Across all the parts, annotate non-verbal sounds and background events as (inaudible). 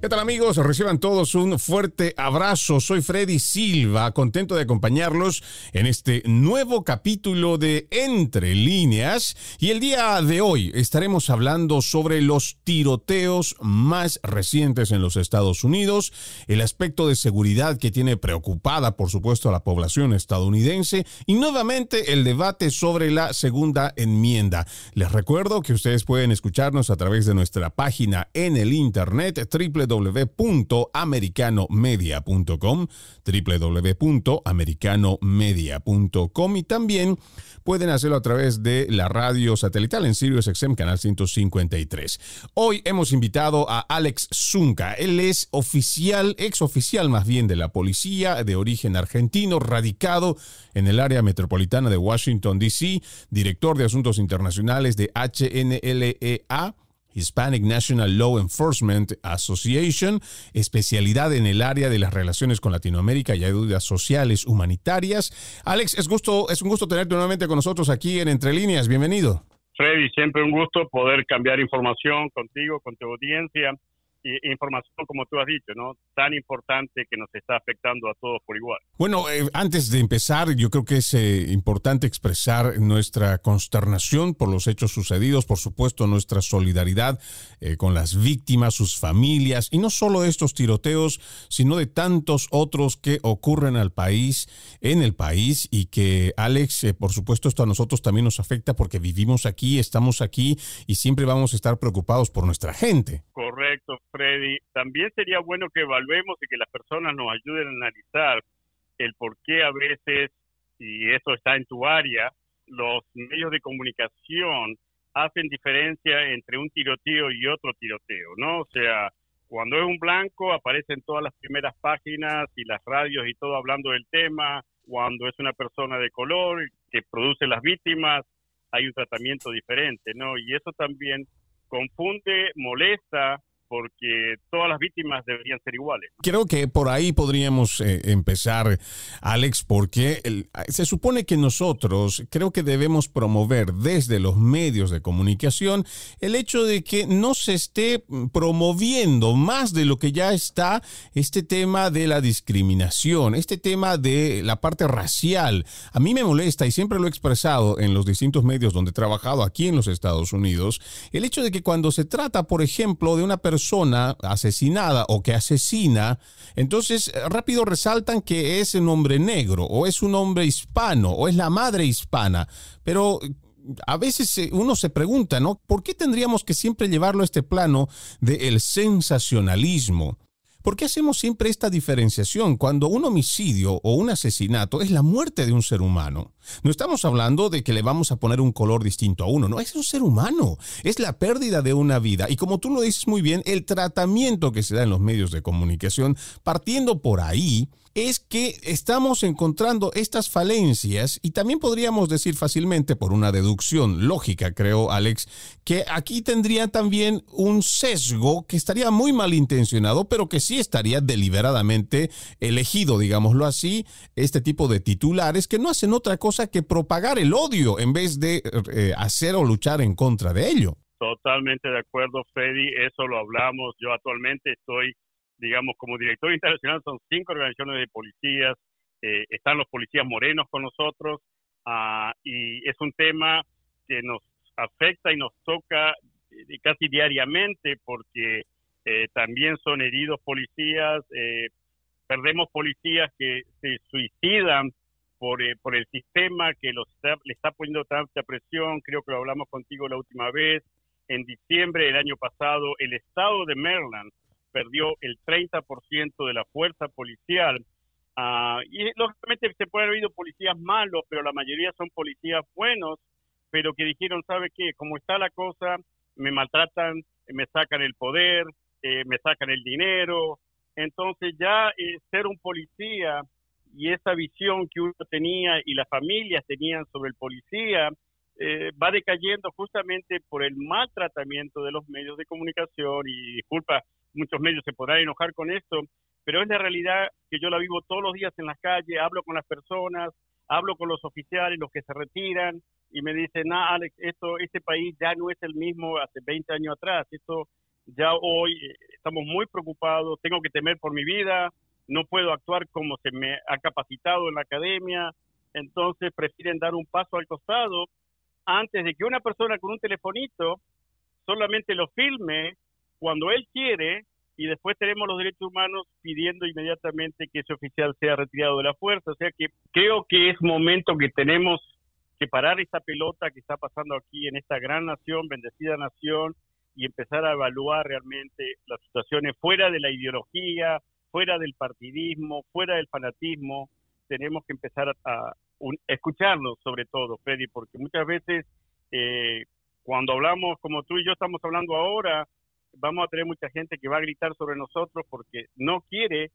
¿Qué tal amigos? Reciban todos un fuerte abrazo. Soy Freddy Silva, contento de acompañarlos en este nuevo capítulo de Entre líneas. Y el día de hoy estaremos hablando sobre los tiroteos más recientes en los Estados Unidos, el aspecto de seguridad que tiene preocupada, por supuesto, a la población estadounidense y nuevamente el debate sobre la segunda enmienda. Les recuerdo que ustedes pueden escucharnos a través de nuestra página en el internet triple www.americanomedia.com, www.americanomedia.com y también pueden hacerlo a través de la radio satelital en Sirius XM canal 153. Hoy hemos invitado a Alex Zunca. Él es oficial, ex oficial más bien de la policía de origen argentino, radicado en el área metropolitana de Washington DC, director de asuntos internacionales de HNLEA Hispanic National Law Enforcement Association, especialidad en el área de las relaciones con Latinoamérica y ayudas sociales humanitarias. Alex, es, gusto, es un gusto tenerte nuevamente con nosotros aquí en Entre Líneas. Bienvenido. Freddy, siempre un gusto poder cambiar información contigo, con tu audiencia información, como tú has dicho, ¿no? Tan importante que nos está afectando a todos por igual. Bueno, eh, antes de empezar, yo creo que es eh, importante expresar nuestra consternación por los hechos sucedidos, por supuesto, nuestra solidaridad eh, con las víctimas, sus familias, y no solo de estos tiroteos, sino de tantos otros que ocurren al país, en el país, y que, Alex, por supuesto, esto a nosotros también nos afecta porque vivimos aquí, estamos aquí y siempre vamos a estar preocupados por nuestra gente. Correcto. Freddy, también sería bueno que evaluemos y que las personas nos ayuden a analizar el por qué a veces, y eso está en tu área, los medios de comunicación hacen diferencia entre un tiroteo y otro tiroteo, ¿no? O sea, cuando es un blanco aparecen todas las primeras páginas y las radios y todo hablando del tema, cuando es una persona de color que produce las víctimas, hay un tratamiento diferente, ¿no? Y eso también confunde, molesta porque todas las víctimas deberían ser iguales. Creo que por ahí podríamos eh, empezar, Alex, porque se supone que nosotros creo que debemos promover desde los medios de comunicación el hecho de que no se esté promoviendo más de lo que ya está este tema de la discriminación, este tema de la parte racial. A mí me molesta y siempre lo he expresado en los distintos medios donde he trabajado aquí en los Estados Unidos, el hecho de que cuando se trata, por ejemplo, de una persona persona asesinada o que asesina, entonces eh, rápido resaltan que es un hombre negro o es un hombre hispano o es la madre hispana. Pero a veces eh, uno se pregunta, ¿no? ¿Por qué tendríamos que siempre llevarlo a este plano del sensacionalismo? ¿Por qué hacemos siempre esta diferenciación cuando un homicidio o un asesinato es la muerte de un ser humano? No estamos hablando de que le vamos a poner un color distinto a uno, no, es un ser humano, es la pérdida de una vida. Y como tú lo dices muy bien, el tratamiento que se da en los medios de comunicación, partiendo por ahí, es que estamos encontrando estas falencias y también podríamos decir fácilmente por una deducción lógica, creo Alex, que aquí tendría también un sesgo que estaría muy malintencionado, pero que sí estaría deliberadamente elegido, digámoslo así, este tipo de titulares que no hacen otra cosa que propagar el odio en vez de eh, hacer o luchar en contra de ello. Totalmente de acuerdo, Freddy, eso lo hablamos. Yo actualmente estoy digamos, como director internacional son cinco organizaciones de policías, eh, están los policías morenos con nosotros, ah, y es un tema que nos afecta y nos toca eh, casi diariamente porque eh, también son heridos policías, perdemos policías que se suicidan por, por el sistema que los le está poniendo tanta presión, creo que lo hablamos contigo la última vez, en diciembre del año pasado, el estado de Maryland perdió el 30% de la fuerza policial. Uh, y lógicamente se puede haber habido policías malos, pero la mayoría son policías buenos, pero que dijeron, ¿sabe qué? Como está la cosa, me maltratan, me sacan el poder, eh, me sacan el dinero. Entonces ya eh, ser un policía y esa visión que uno tenía y las familias tenían sobre el policía eh, va decayendo justamente por el maltratamiento de los medios de comunicación y disculpa, muchos medios se podrán enojar con esto, pero es la realidad que yo la vivo todos los días en las calles, hablo con las personas, hablo con los oficiales, los que se retiran y me dicen, ah, Alex, esto, este país ya no es el mismo hace 20 años atrás, esto ya hoy eh, estamos muy preocupados, tengo que temer por mi vida, no puedo actuar como se me ha capacitado en la academia, entonces prefieren dar un paso al costado antes de que una persona con un telefonito solamente lo filme cuando él quiere y después tenemos los derechos humanos pidiendo inmediatamente que ese oficial sea retirado de la fuerza. O sea que creo que es momento que tenemos que parar esta pelota que está pasando aquí en esta gran nación, bendecida nación, y empezar a evaluar realmente las situaciones fuera de la ideología, fuera del partidismo, fuera del fanatismo. Tenemos que empezar a, escucharlos sobre todo, Freddy, porque muchas veces eh, cuando hablamos como tú y yo estamos hablando ahora, vamos a tener mucha gente que va a gritar sobre nosotros porque no quiere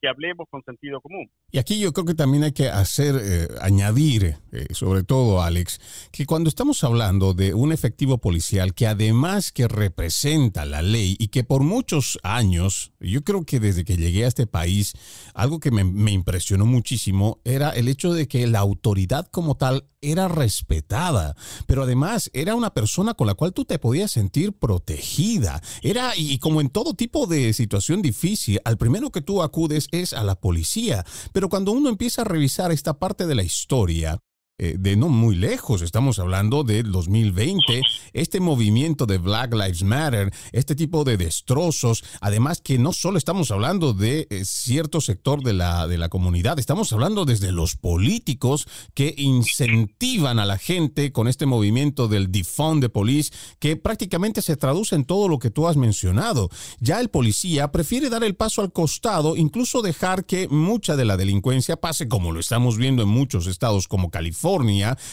que hablemos con sentido común. Y aquí yo creo que también hay que hacer, eh, añadir, eh, sobre todo, Alex, que cuando estamos hablando de un efectivo policial que además que representa la ley y que por muchos años, yo creo que desde que llegué a este país, algo que me, me impresionó muchísimo era el hecho de que la autoridad como tal era respetada, pero además era una persona con la cual tú te podías sentir protegida. Era, y como en todo tipo de situación difícil, al primero que tú acudes es a la policía. Pero cuando uno empieza a revisar esta parte de la historia, eh, de no muy lejos, estamos hablando del 2020, este movimiento de Black Lives Matter, este tipo de destrozos, además que no solo estamos hablando de eh, cierto sector de la, de la comunidad, estamos hablando desde los políticos que incentivan a la gente con este movimiento del defund de police, que prácticamente se traduce en todo lo que tú has mencionado. Ya el policía prefiere dar el paso al costado, incluso dejar que mucha de la delincuencia pase como lo estamos viendo en muchos estados como California,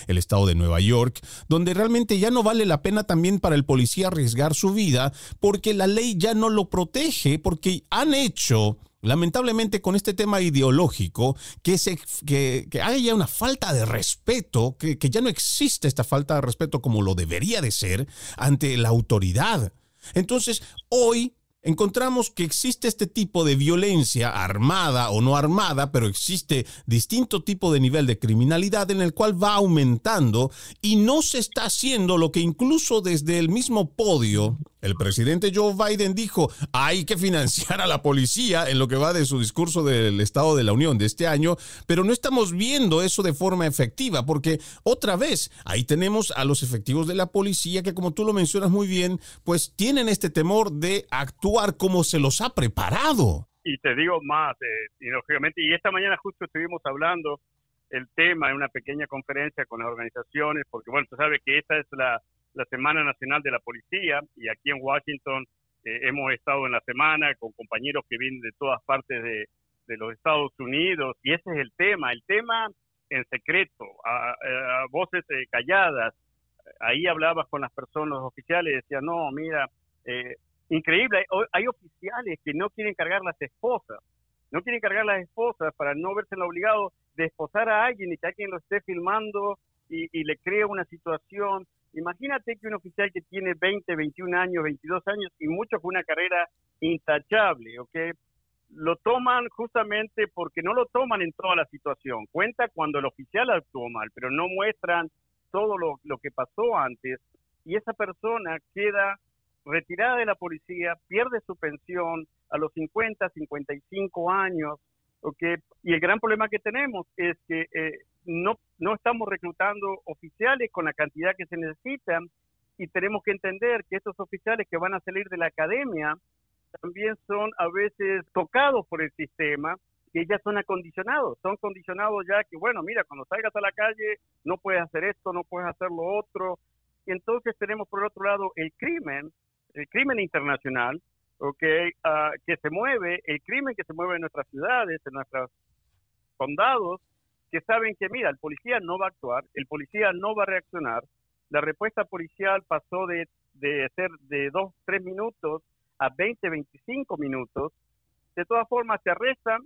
el estado de Nueva York, donde realmente ya no vale la pena también para el policía arriesgar su vida porque la ley ya no lo protege, porque han hecho lamentablemente con este tema ideológico, que, se, que, haya una falta de respeto, que, que, ya no existe esta falta de respeto como lo debería de ser ante la autoridad. Entonces, hoy encontramos que existe este tipo de violencia armada o no armada, pero existe distinto tipo de nivel de criminalidad en el cual va aumentando y no se está haciendo lo que incluso desde el mismo podio el presidente Joe Biden dijo, hay que financiar a la policía en lo que va de su discurso del Estado de la Unión de este año, pero no estamos viendo eso de forma efectiva, porque otra vez, ahí tenemos a los efectivos de la policía que, como tú lo mencionas muy bien, pues tienen este temor de actuar como se los ha preparado. Y te digo más, eh, y lógicamente, y esta mañana justo estuvimos hablando el tema en una pequeña conferencia con las organizaciones, porque bueno, tú sabes que esta es la la Semana Nacional de la Policía y aquí en Washington eh, hemos estado en la semana con compañeros que vienen de todas partes de, los Estados Unidos y ese es el tema, el tema en secreto, a, voces eh, calladas. Ahí hablabas con las personas oficiales y no, mira, eh, increíble, hay, hay, oficiales que no quieren cargar las esposas, no quieren cargar las esposas para no verse obligado de esposar a alguien y que alguien lo esté filmando y, y le crea una situación Imagínate que un oficial que tiene 20, 21 años, 22 años y mucho con una carrera intachable, ¿ok? Lo toman justamente porque no lo toman en toda la situación. Cuenta cuando el oficial actuó mal, pero no muestran todo lo, que pasó antes y esa persona queda retirada de la policía, pierde su pensión a los 50, 55 años, ¿ok? Y el gran problema que tenemos es que eh, no, no estamos reclutando oficiales con la cantidad que se necesitan y tenemos que entender que estos oficiales que van a salir de la academia también son a veces tocados por el sistema que ya son acondicionados, son condicionados ya que, bueno, mira, cuando salgas a la calle no puedes hacer esto, no puedes hacer lo otro. Y entonces tenemos por otro lado el crimen, el crimen internacional, okay, ah, que se mueve, el crimen que se mueve en nuestras ciudades, en nuestros condados, que saben que, mira, el policía no va a actuar, el policía no va a reaccionar, la respuesta policial pasó de, de ser de dos, tres minutos a 20, 25 minutos, de todas formas te arrestan,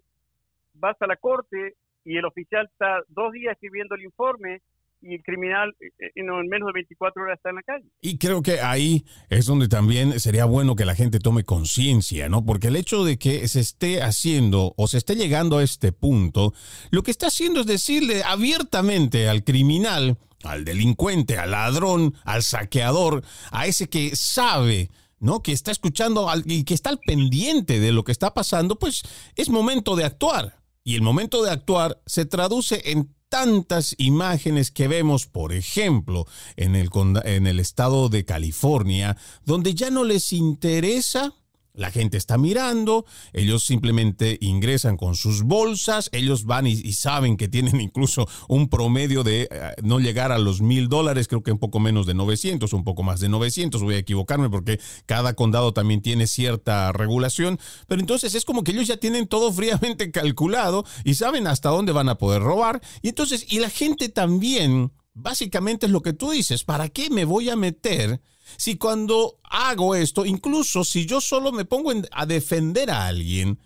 vas a la corte y el oficial está dos días escribiendo el informe y el criminal eh, eh, en menos de 24 horas está en la calle. Y creo que ahí es donde también sería bueno que la gente tome conciencia, ¿no? Porque el hecho de que se esté haciendo o se esté llegando a este punto, lo que está haciendo es decirle abiertamente al criminal, al delincuente, al ladrón, al saqueador, a ese que sabe ¿no? Que está escuchando y que está al pendiente de lo que está pasando, pues es momento de actuar. Y el momento de actuar se traduce en tantas imágenes que vemos, por ejemplo, en el, en el estado de California, donde ya no les interesa la gente está mirando, ellos simplemente ingresan con sus bolsas, ellos van y, saben que tienen (laughs) incluso un promedio de eh, no llegar a los mil dólares, creo que un poco menos de 900, un poco más de 900, voy a equivocarme porque cada condado también tiene cierta regulación, pero entonces es como que ellos ya tienen todo (laughs) fríamente calculado y saben hasta dónde van a poder robar, y entonces, y la gente también, básicamente es lo que tú dices, ¿para qué me voy a meter? Si cuando hago esto, incluso si yo solo me pongo a defender a alguien,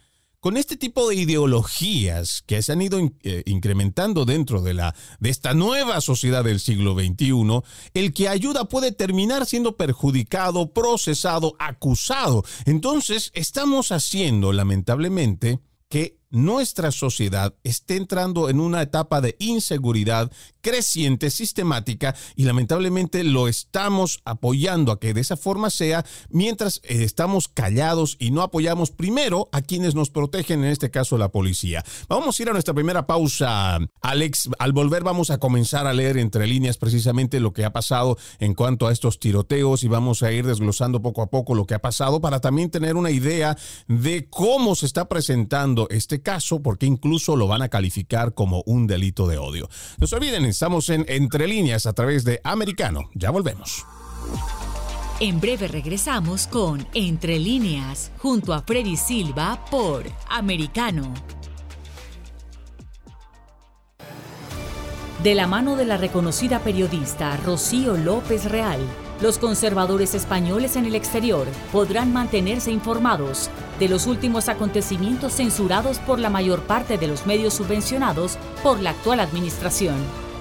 con este tipo de ideologías que se han ido eh, incrementando dentro de, la, de esta nueva sociedad del siglo XXI, el que ayuda puede terminar siendo perjudicado, procesado, acusado. Entonces, estamos haciendo, lamentablemente, que nuestra sociedad esté entrando en una etapa de inseguridad creciente, sistemática, y lamentablemente lo estamos apoyando a que de esa forma sea, mientras eh, estamos callados y no apoyamos primero a quienes nos protegen, en este caso la policía. Vamos a ir a nuestra primera pausa, Alex. Al volver vamos a comenzar a leer entre líneas precisamente lo que ha pasado en cuanto a estos tiroteos y vamos a ir desglosando poco a poco lo que ha pasado para también tener una idea de cómo se está presentando este caso, porque incluso lo van a calificar como un delito de odio. No se olviden, estamos en Entre Líneas a través de Americano. Ya volvemos. En breve regresamos con Entre Líneas, junto a Freddy Silva por Americano. De la mano de la reconocida periodista Rocío López Real, los conservadores españoles en el exterior podrán mantenerse informados de los últimos acontecimientos censurados por la mayor parte de los medios subvencionados por la actual administración.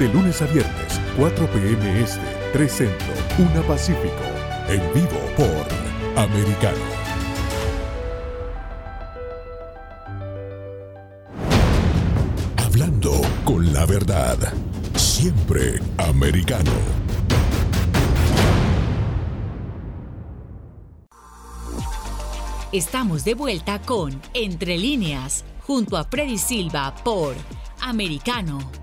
de lunes a viernes, 4 p.m. Este, 3 Centro, 1 Pacífico. En vivo por Americano. Hablando con la verdad. Siempre americano. Estamos de vuelta con Entre líneas, junto a Freddy Silva por Americano.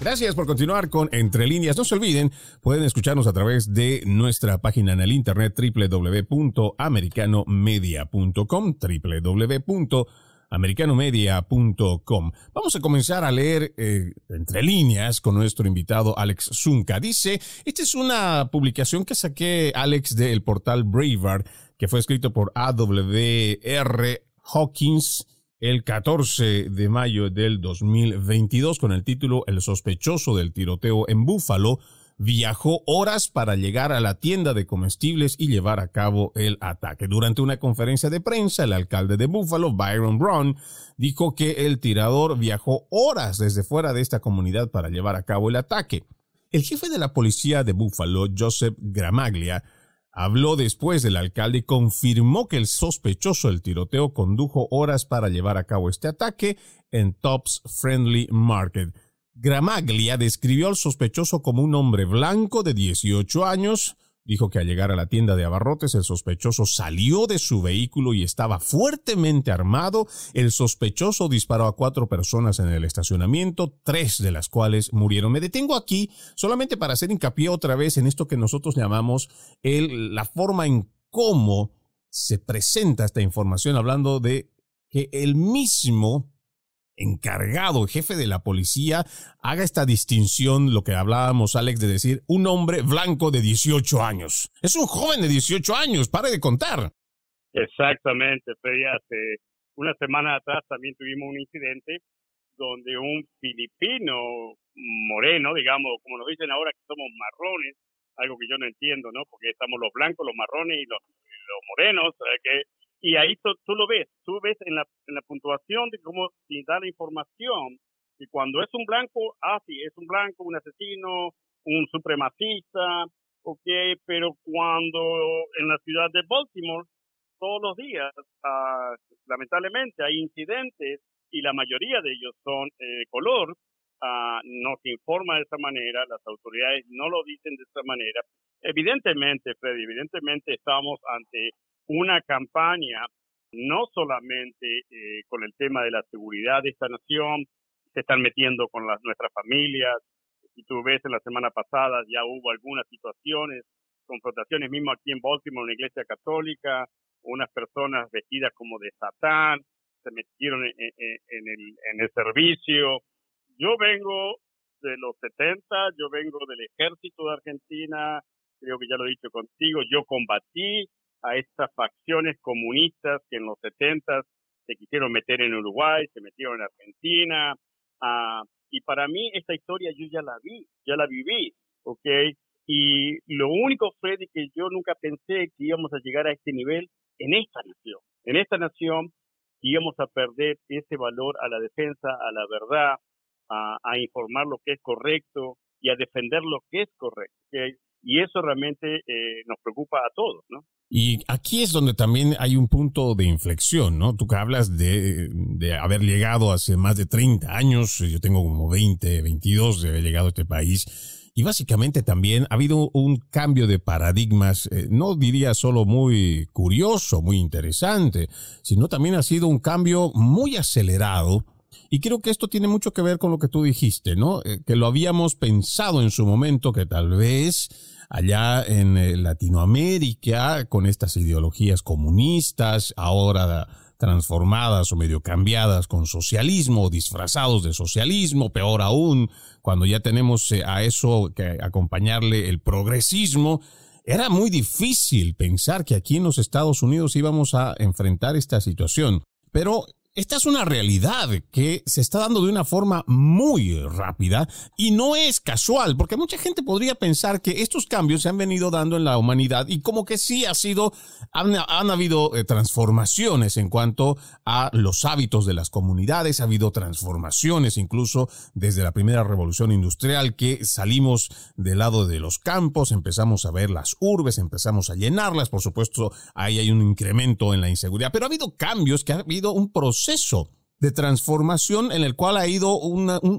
Gracias por continuar con Entre Líneas. No se olviden, pueden escucharnos a través de nuestra página en el internet www.americanomedia.com www.americanomedia.com. Vamos a comenzar a leer eh, entre líneas con nuestro invitado Alex Zunca. Dice, esta es una publicación que saqué Alex del portal Braver, que fue escrito por AWR Hawkins el 14 de mayo del 2022 con el título El sospechoso del tiroteo en Búfalo viajó horas para llegar a la tienda de comestibles y llevar a cabo el ataque. Durante una conferencia de prensa, el alcalde de Búfalo, Byron Brown, dijo que el tirador viajó horas desde fuera de esta comunidad para llevar a cabo el ataque. El jefe de la policía de Búfalo, Joseph Gramaglia, Habló después del alcalde y confirmó que el sospechoso del tiroteo condujo horas para llevar a cabo este ataque en Tops Friendly Market. Gramaglia describió al sospechoso como un hombre blanco de 18 años, Dijo que al llegar a la tienda de abarrotes el sospechoso salió de su vehículo y estaba fuertemente armado. El sospechoso disparó a cuatro personas en el estacionamiento, tres de las cuales murieron. Me detengo aquí solamente para hacer hincapié otra vez en esto que nosotros llamamos la forma en cómo se presenta esta información, hablando de que el mismo encargado, jefe de la policía, haga esta distinción, lo que hablábamos, Alex, de decir un hombre blanco de 18 años. Es un joven de 18 años, pare de contar. Exactamente, Freddy. Hace una semana atrás también tuvimos un incidente donde un filipino moreno, digamos, como nos dicen ahora que somos marrones, algo que yo no entiendo, ¿no? Porque estamos los blancos, los marrones y los, los morenos, que y ahí tú, lo ves, tú ves en la, en la puntuación de cómo da la información. Y cuando es un blanco, ah, sí, es un blanco, un asesino, un supremacista, ok, pero cuando en la ciudad de Baltimore, todos los días, ah, lamentablemente hay incidentes y la mayoría de ellos son eh, color, ah, no se informa de esa manera, las autoridades no lo dicen de esa manera. Evidentemente, Freddy, evidentemente estamos ante una campaña no solamente eh, con el tema de la seguridad de esta nación, se están metiendo con las, nuestras familias. Si tú ves en la semana pasada ya hubo algunas situaciones, confrontaciones mismo aquí en Baltimore, en la iglesia católica, unas personas vestidas como de Satán, se metieron en el servicio. Yo vengo de los 70, yo vengo del ejército de Argentina, creo que ya lo he dicho contigo, yo combatí a estas facciones comunistas que en los 70 se quisieron meter en Uruguay, se metieron en Argentina. Uh, y para mí esta historia yo ya la vi, ya la viví, ¿ok? Y lo único, Freddy, que yo nunca pensé que íbamos a llegar a este nivel en esta nación. En esta nación íbamos a perder ese valor a la defensa, a la verdad, a, informar lo que es correcto y a defender lo que es correcto. ¿okay? Y eso realmente eh, nos preocupa a todos, ¿no? Y aquí es donde también hay un punto de inflexión, ¿no? Tú que hablas de, haber llegado hace más de 30 años, yo tengo como 20, 22 de haber llegado a este país, y básicamente también ha habido un cambio de paradigmas, eh, no diría solo muy curioso, muy interesante, sino también ha sido un cambio muy acelerado. Y creo que esto tiene mucho que ver con lo que tú dijiste, ¿no? Eh, que lo habíamos pensado en su momento, que tal vez allá en eh, Latinoamérica con estas ideologías comunistas, ahora transformadas o medio cambiadas con socialismo, disfrazados de socialismo, peor aún, cuando ya tenemos eh, a eso que acompañarle el progresismo, era muy difícil pensar que aquí en los Estados Unidos íbamos a enfrentar esta situación. Pero esta es una realidad que se está dando de una forma muy rápida y no es casual, porque mucha gente podría pensar que estos cambios se han venido dando en la humanidad y como que sí ha sido, han, habido eh, transformaciones en cuanto a los hábitos de las comunidades, ha habido transformaciones incluso desde la primera revolución industrial que salimos del lado de los campos, empezamos a ver las urbes, empezamos a llenarlas, por supuesto ahí hay un incremento en la inseguridad, pero ha habido cambios que ha habido un proceso proceso de transformación en el cual ha, ido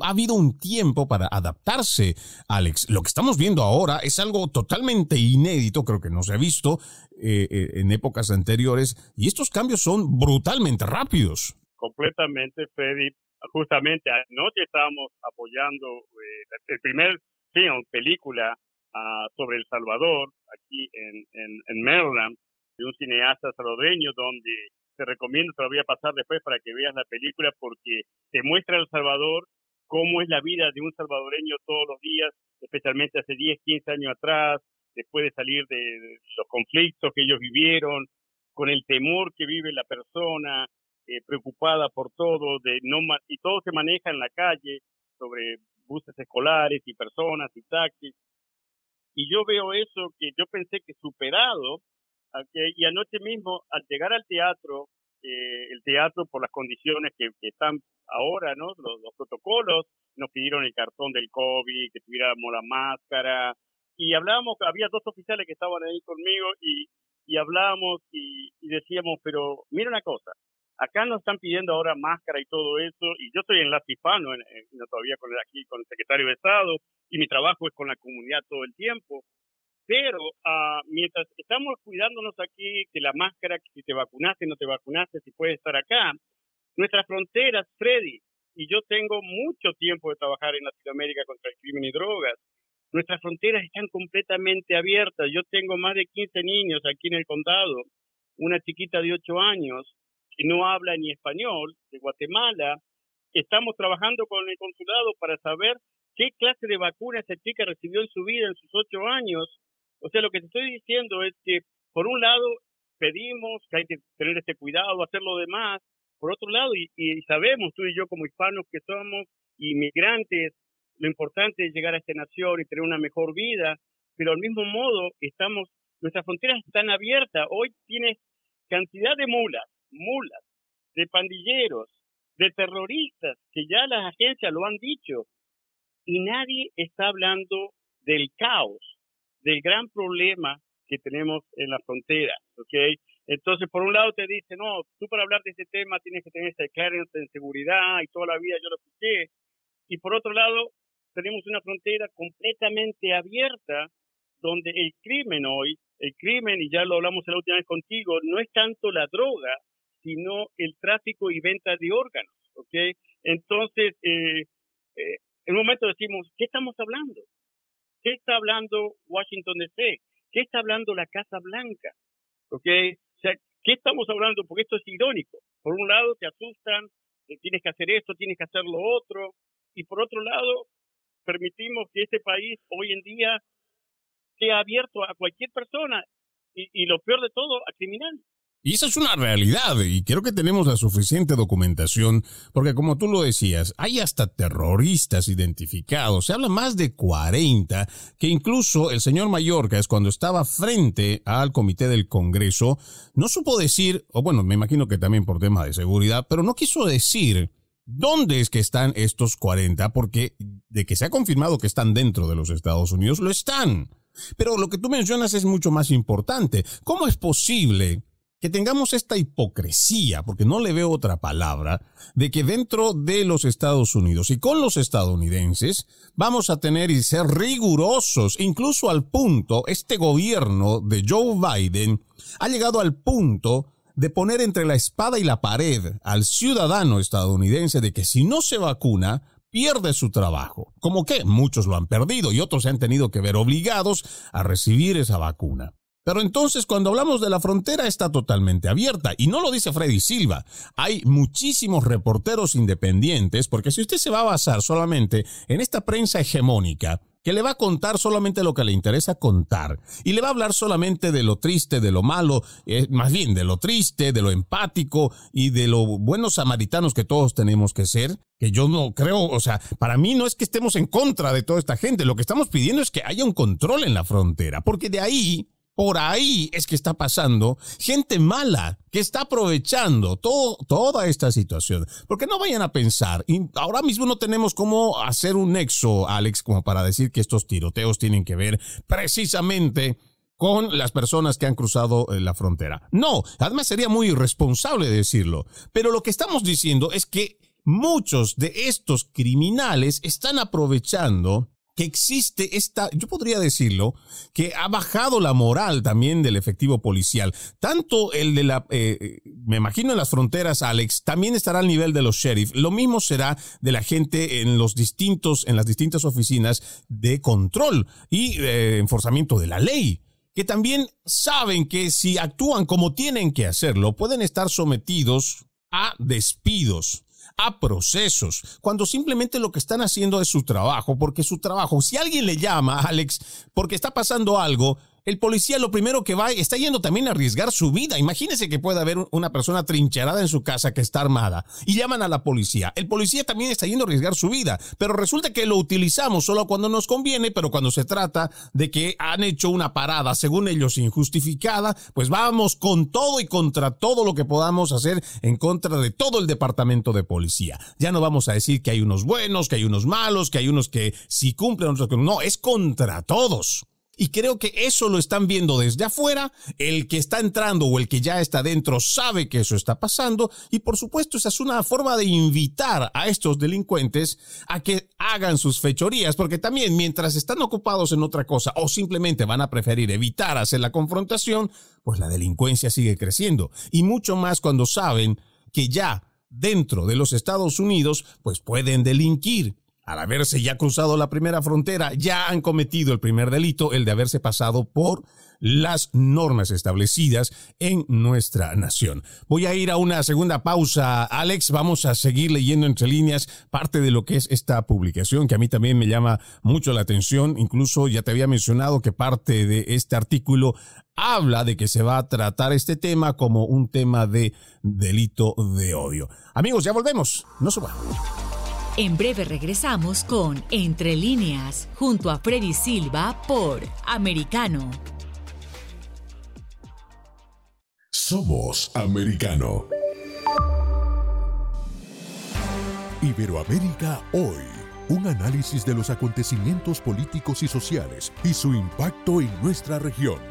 ha habido un tiempo para adaptarse, Alex. Lo que estamos viendo ahora es algo totalmente inédito, creo que no se ha visto eh, eh, en épocas anteriores, y estos cambios son brutalmente rápidos. Completamente, Freddy. justamente anoche estábamos apoyando eh, el primer film, película uh, sobre El Salvador, aquí en, en, Maryland, de un cineasta salvadoreño, donde te recomiendo, te lo voy a pasar después para que veas la película, porque te muestra El Salvador cómo es la vida de un salvadoreño todos los días, especialmente hace 10, 15 años atrás, después de salir de los conflictos que ellos vivieron, con el temor que vive la persona, eh, preocupada por todo, de no y todo se maneja en la calle sobre buses escolares y personas y taxis. Y yo veo eso que yo pensé que superado, y anoche mismo al llegar al teatro, eh, el teatro por las condiciones que, están ahora, ¿no? Los, los, protocolos, nos pidieron el cartón del COVID, que tuviéramos la máscara, y hablábamos, había dos oficiales que estaban ahí conmigo y, y hablábamos y, decíamos, pero mira una cosa, acá nos están pidiendo ahora máscara y todo eso, y yo estoy en la hispano, en, todavía con aquí con el secretario de Estado, y mi trabajo es con la comunidad todo el tiempo, pero uh, mientras estamos cuidándonos aquí, que la máscara, que si te vacunaste, no te vacunaste, si puedes estar acá, nuestras fronteras, Freddy, y yo tengo mucho tiempo de trabajar en Latinoamérica contra el crimen y drogas, Nuestras fronteras están completamente abiertas. Yo tengo más de 15 niños aquí en el condado, una chiquita de 8 años que no habla ni español, de Guatemala. Estamos trabajando con el consulado para saber qué clase de vacuna esa chica recibió en su vida en sus 8 años. O sea, lo que te estoy diciendo es que, por un lado, pedimos que hay que tener este cuidado, hacer lo demás. Por otro lado, y, sabemos tú y yo como hispanos que somos inmigrantes lo importante es llegar a esta nación y tener una mejor vida, pero al mismo modo estamos, nuestras fronteras están abiertas. Hoy tienes cantidad de mulas, mulas, de pandilleros, de terroristas, que ya las agencias lo han dicho, y nadie está hablando del caos, del gran problema que tenemos en la frontera, ¿ok? Entonces, por un lado te dice, no, tú para hablar de este tema tienes que tener esta clearance en seguridad y toda la vida yo lo escuché. Y por otro lado, tenemos una frontera completamente abierta donde el crimen hoy, el crimen, y ya lo hablamos la última vez contigo, no es tanto la droga, sino el tráfico y venta de órganos, ¿ok? Entonces, eh, eh, en un momento decimos, ¿qué estamos hablando? ¿Qué está hablando Washington DC? ¿Qué está hablando la Casa Blanca? ¿qué estamos hablando? Porque esto es irónico. Por un lado, te asustan, tienes que hacer esto, tienes que hacer lo otro, y por otro lado, permitimos que este país hoy en día sea abierto a cualquier persona y, y lo peor de todo, a criminales. Y esa es una realidad y creo que tenemos la suficiente documentación porque como tú lo decías, hay hasta terroristas identificados, se habla más de 40, que incluso el señor Mallorca es cuando estaba frente al comité del Congreso, no supo decir, o bueno, me imagino que también por tema de seguridad, pero no quiso decir ¿Dónde es que están estos 40? Porque de que se ha confirmado que están dentro de los Estados Unidos, lo están. Pero lo que tú mencionas es mucho más importante. ¿Cómo es posible que tengamos esta hipocresía, porque no le veo otra palabra, de que dentro de los Estados Unidos y con los estadounidenses vamos a tener y ser rigurosos, incluso al punto, este gobierno de Joe Biden ha llegado al punto de poner entre la espada y la pared al ciudadano estadounidense de que si no se vacuna, pierde su trabajo. Como que muchos lo han perdido y otros se han tenido que ver obligados a recibir esa vacuna. Pero entonces cuando hablamos de la frontera está totalmente abierta y no lo dice Freddy Silva. Hay muchísimos reporteros independientes porque si usted se va a basar solamente en esta prensa hegemónica, que le va a contar solamente lo que le interesa contar y le va a hablar solamente de lo triste, de lo malo, eh, más bien de lo triste, de lo empático y de lo buenos samaritanos que todos tenemos que ser, que yo no creo, o sea, para mí no es que estemos en contra de toda esta gente, lo que estamos pidiendo es que haya un control en la frontera, porque de ahí por ahí es que está pasando gente mala que está aprovechando todo, toda esta situación. Porque no vayan a pensar, y ahora mismo no tenemos cómo hacer un nexo, Alex, como para decir que estos tiroteos tienen que ver precisamente con las personas que han cruzado eh, la frontera. No, además sería muy irresponsable decirlo. Pero lo que estamos diciendo es que muchos de estos criminales están aprovechando que existe esta, yo podría decirlo, que ha bajado la moral también del efectivo policial. Tanto el de la, eh, me imagino en las fronteras, Alex, también estará al nivel de los sheriff. Lo mismo será de la gente en los distintos, en las distintas oficinas de control y eh, enforzamiento de la ley que también saben que si actúan como tienen que hacerlo, pueden estar sometidos a despidos a procesos, cuando simplemente lo que están haciendo es su trabajo, porque su trabajo, si alguien le llama, Alex, porque está pasando algo, el policía lo primero que va está yendo también a arriesgar su vida. Imagínese que puede haber una persona trincherada en su casa que está armada y llaman a la policía. El policía también está yendo a arriesgar su vida, pero resulta que lo utilizamos solo cuando nos conviene, pero cuando se trata de que han hecho una parada, según ellos, injustificada, pues vamos con todo y contra todo lo que podamos hacer en contra de todo el departamento de policía. Ya no vamos a decir que hay unos buenos, que hay unos malos, que hay unos que sí cumplen, otros que. No, es contra todos. Y creo que eso lo están viendo desde afuera. El que está entrando o el que ya está dentro sabe que eso está pasando. Y por supuesto, esa es una forma de invitar a estos delincuentes a que hagan sus fechorías, porque también mientras están ocupados en otra cosa o simplemente van a preferir evitar hacer la confrontación, pues la delincuencia sigue creciendo. Y mucho más cuando saben que ya dentro de los Estados Unidos, pues pueden delinquir al haberse ya cruzado la primera frontera, ya han cometido el primer delito, el de haberse pasado por las normas establecidas en nuestra nación. Voy a ir a una segunda pausa, Alex. Vamos a seguir leyendo entre líneas parte de lo que es esta publicación, que a mí también me llama mucho la atención. Incluso ya te había mencionado que parte de este artículo habla de que se va a tratar este tema como un tema de delito de odio. Amigos, ya volvemos. No se. En breve regresamos con Entre líneas, junto a Freddy Silva por Americano. Somos Americano. Iberoamérica hoy. Un análisis de los acontecimientos políticos y sociales y su impacto en nuestra región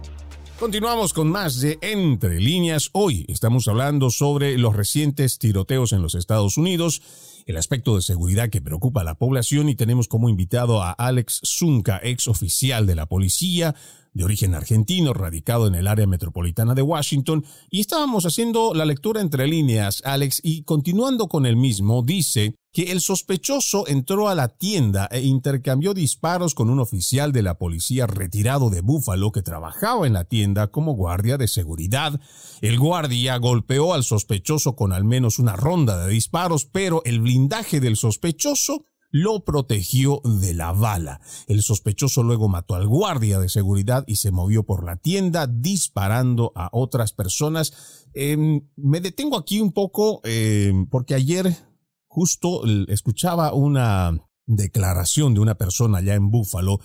Continuamos con más de Entre líneas. Hoy estamos hablando sobre los recientes tiroteos en los Estados Unidos el aspecto de seguridad que preocupa a la población y tenemos como invitado a Alex Zunca, ex oficial de la policía, de origen argentino, radicado en el área metropolitana de Washington, y estábamos haciendo la lectura entre líneas, Alex, y continuando con el mismo, dice que el sospechoso entró a la tienda e intercambió disparos con un oficial de la policía retirado de Buffalo que trabajaba en la tienda como guardia de seguridad. El guardia golpeó al sospechoso con al menos una ronda de disparos, pero el blindaje del sospechoso lo protegió de la bala. El sospechoso luego mató al guardia de seguridad y se movió por la tienda disparando a otras personas. Em, me detengo aquí un poco em, porque ayer justo escuchaba una declaración de una persona allá en Búfalo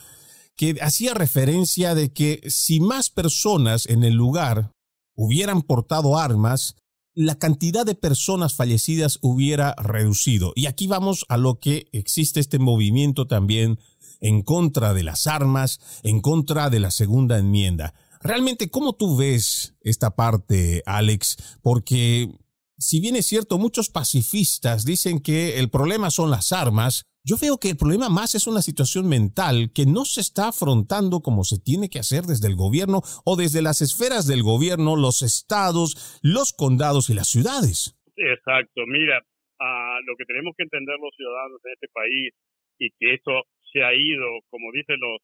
que hacía referencia de que si más personas en el lugar hubieran portado armas, la cantidad de personas fallecidas hubiera reducido. Y aquí vamos a lo que existe este movimiento también en contra de las armas, en contra de la segunda enmienda. Realmente, ¿cómo tú ves esta parte, Alex? Porque si bien es cierto, muchos pacifistas dicen que el problema son las armas, yo veo que el problema más es una situación mental que no se está afrontando como se tiene que hacer desde el gobierno o desde las esferas del gobierno, los estados, los condados y las ciudades. Exacto, mira, uh, lo que tenemos que entender los ciudadanos de este país y que esto se ha ido, como dicen los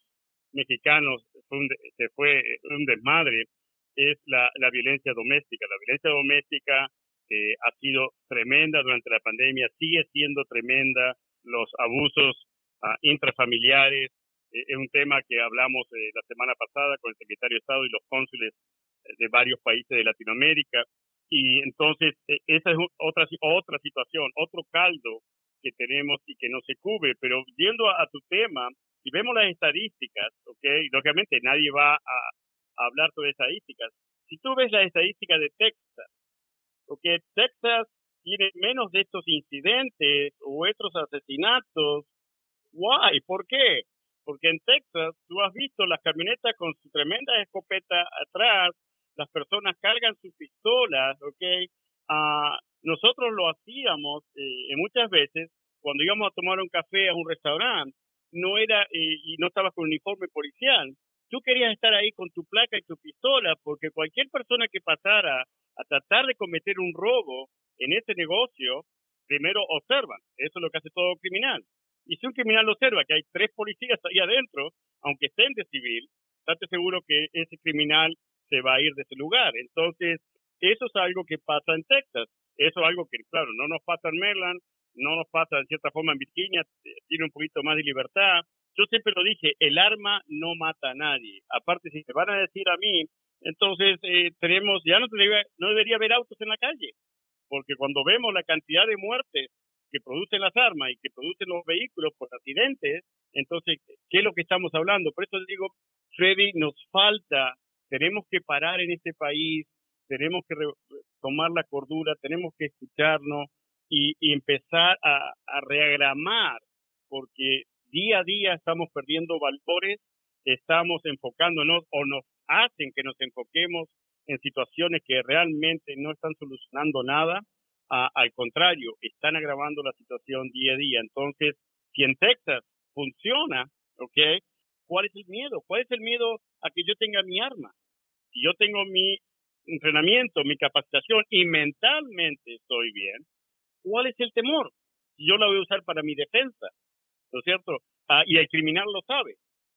mexicanos, se fue un desmadre, es la violencia doméstica. La violencia doméstica eh, ha sido tremenda durante la pandemia, sigue siendo tremenda los abusos uh, intrafamiliares. Eh, es un tema que hablamos eh, la semana pasada con el secretario de Estado y los cónsules eh, de varios países de Latinoamérica. Y entonces, esa es otra, otra situación, otro caldo que tenemos y que no se cubre. Pero yendo a, tu tema, si vemos las estadísticas, ¿ok? Lógicamente nadie va a, a hablar sobre estadísticas. Si tú ves las estadísticas de Texas, ¿ok? Texas tiene menos de estos incidentes o estos asesinatos. Why? ¿Por qué? Porque en Texas tú has visto las camionetas con su tremenda escopeta atrás, las personas cargan sus pistolas, ¿ok? Uh, nosotros lo hacíamos eh, muchas veces cuando íbamos a tomar un café a un restaurante, no era eh, y no estabas con uniforme policial. Tú querías estar ahí con tu placa y tu pistola porque cualquier persona que pasara a tratar de cometer un robo en ese negocio, primero observan. Eso es lo que hace todo criminal. Y si un criminal observa que hay tres policías ahí adentro, aunque estén de civil, estate seguro que ese criminal se va a ir de ese lugar. Entonces, eso es algo que pasa en Texas. Eso es algo que, claro, no nos pasa en Maryland, no nos pasa en cierta forma en Virginia, tiene un poquito más de libertad. Yo siempre lo dije, el arma no mata a nadie. Aparte, si me van a decir a mí, entonces eh, tenemos, ya no debería, no debería haber autos en la calle porque cuando vemos la cantidad de muertes que producen las armas y que producen los vehículos por accidentes, entonces, ¿qué es lo que estamos hablando? Por eso digo, Freddy, nos falta, tenemos que parar en este país, tenemos que tomar la cordura, tenemos que escucharnos y, empezar a, a reagramar, porque día a día estamos perdiendo valores, estamos enfocándonos o nos hacen que nos enfoquemos en situaciones que realmente no están solucionando nada, al contrario, están agravando la situación día a día. Entonces, si en Texas funciona, ¿ok? ¿Cuál es el miedo? ¿Cuál es el miedo a que yo tenga mi arma? Si yo tengo mi entrenamiento, mi capacitación y mentalmente estoy bien, ¿cuál es el temor? Si yo la voy a usar para mi defensa, ¿no es cierto? Ah, y el criminal lo sabe,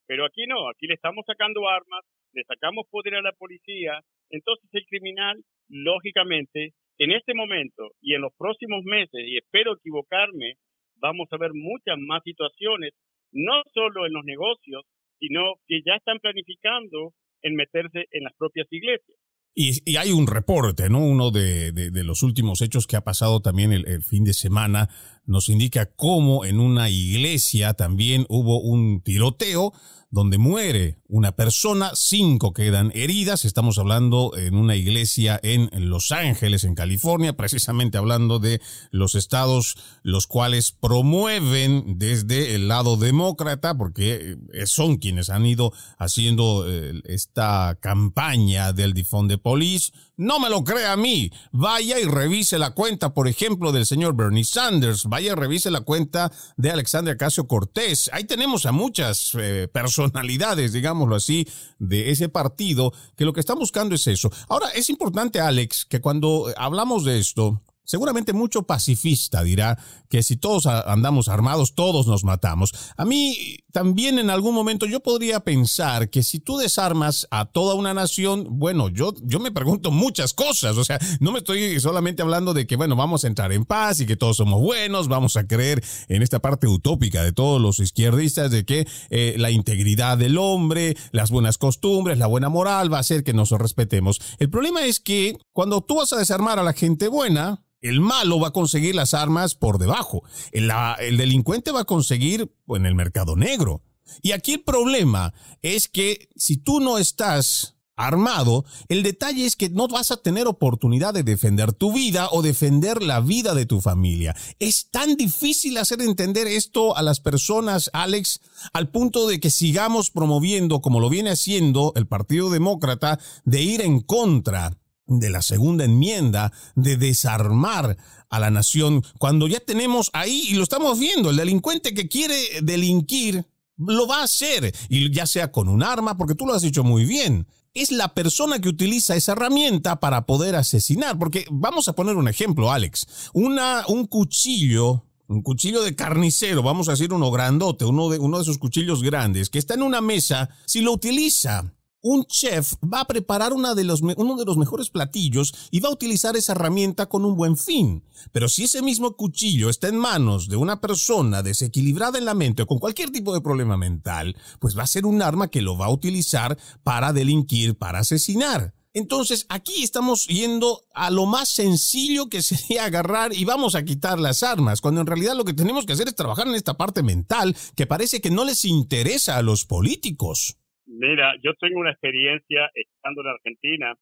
pero aquí no, aquí le estamos sacando armas, le sacamos poder a la policía, entonces el criminal, lógicamente, en este momento y en los próximos meses, y espero equivocarme, vamos a ver muchas más situaciones, no solo en los negocios, sino que ya están planificando en meterse en las propias iglesias. Y, hay un reporte, ¿no? Uno de, los últimos hechos que ha pasado también el, fin de semana nos indica cómo en una iglesia también hubo un tiroteo donde muere una persona, cinco quedan heridas. Estamos hablando en una iglesia en Los Ángeles, en California, precisamente hablando de los estados los cuales promueven desde el lado demócrata, porque eh, son quienes han ido haciendo eh, esta campaña del Defund the Police. No me lo crea a mí. Vaya y revise la cuenta, por ejemplo, del señor Bernie Sanders vaya revise la cuenta de Alexandria Casio Cortés. Ahí tenemos a muchas eh, personalidades, digámoslo así, de ese partido, que lo que están buscando es eso. Ahora, es importante, Alex, que cuando hablamos de esto, Seguramente mucho pacifista dirá que si todos andamos armados, todos nos matamos. A mí también en algún momento yo podría pensar que si tú desarmas a toda una nación, bueno, yo, yo me pregunto muchas cosas. O sea, no me estoy solamente hablando de que, bueno, vamos a entrar en paz y que todos somos buenos, vamos a creer en esta parte utópica de todos los izquierdistas de que eh, la integridad del hombre, las buenas costumbres, la buena moral va a hacer que nos respetemos. El problema es que cuando tú vas a desarmar a la gente buena, el malo va a conseguir las armas por debajo. El, el delincuente va a conseguir en el mercado negro. Y aquí el problema es que si tú no estás armado, el detalle es que no vas a tener oportunidad de defender tu vida o defender la vida de tu familia. Es tan difícil hacer entender esto a las personas, Alex, al punto de que sigamos promoviendo, como lo viene haciendo el Partido Demócrata, de ir en contra de la segunda enmienda de desarmar a la nación cuando ya tenemos ahí y lo estamos viendo, el delincuente que quiere delinquir lo va a hacer y ya sea con un arma, porque tú lo has dicho muy bien. Es la persona que utiliza esa herramienta para poder asesinar, porque vamos a poner un ejemplo, Alex. Una, un cuchillo un cuchillo de carnicero, vamos a decir uno grandote, uno de, uno de esos cuchillos grandes, que está en una mesa, si lo utiliza un chef va a preparar uno de los mejores platillos y va a utilizar esa herramienta con un buen fin. Pero si ese mismo cuchillo está en manos de una persona desequilibrada en la mente o con cualquier tipo de problema mental, pues va a ser un arma que lo va a utilizar para delinquir, para asesinar. Entonces, aquí estamos yendo a lo más sencillo que (laughs) sería agarrar y vamos a quitar las armas, cuando en realidad lo que tenemos que hacer es trabajar en esta parte mental que parece que no les interesa a los políticos. Mira, yo tengo una experiencia estando en Argentina.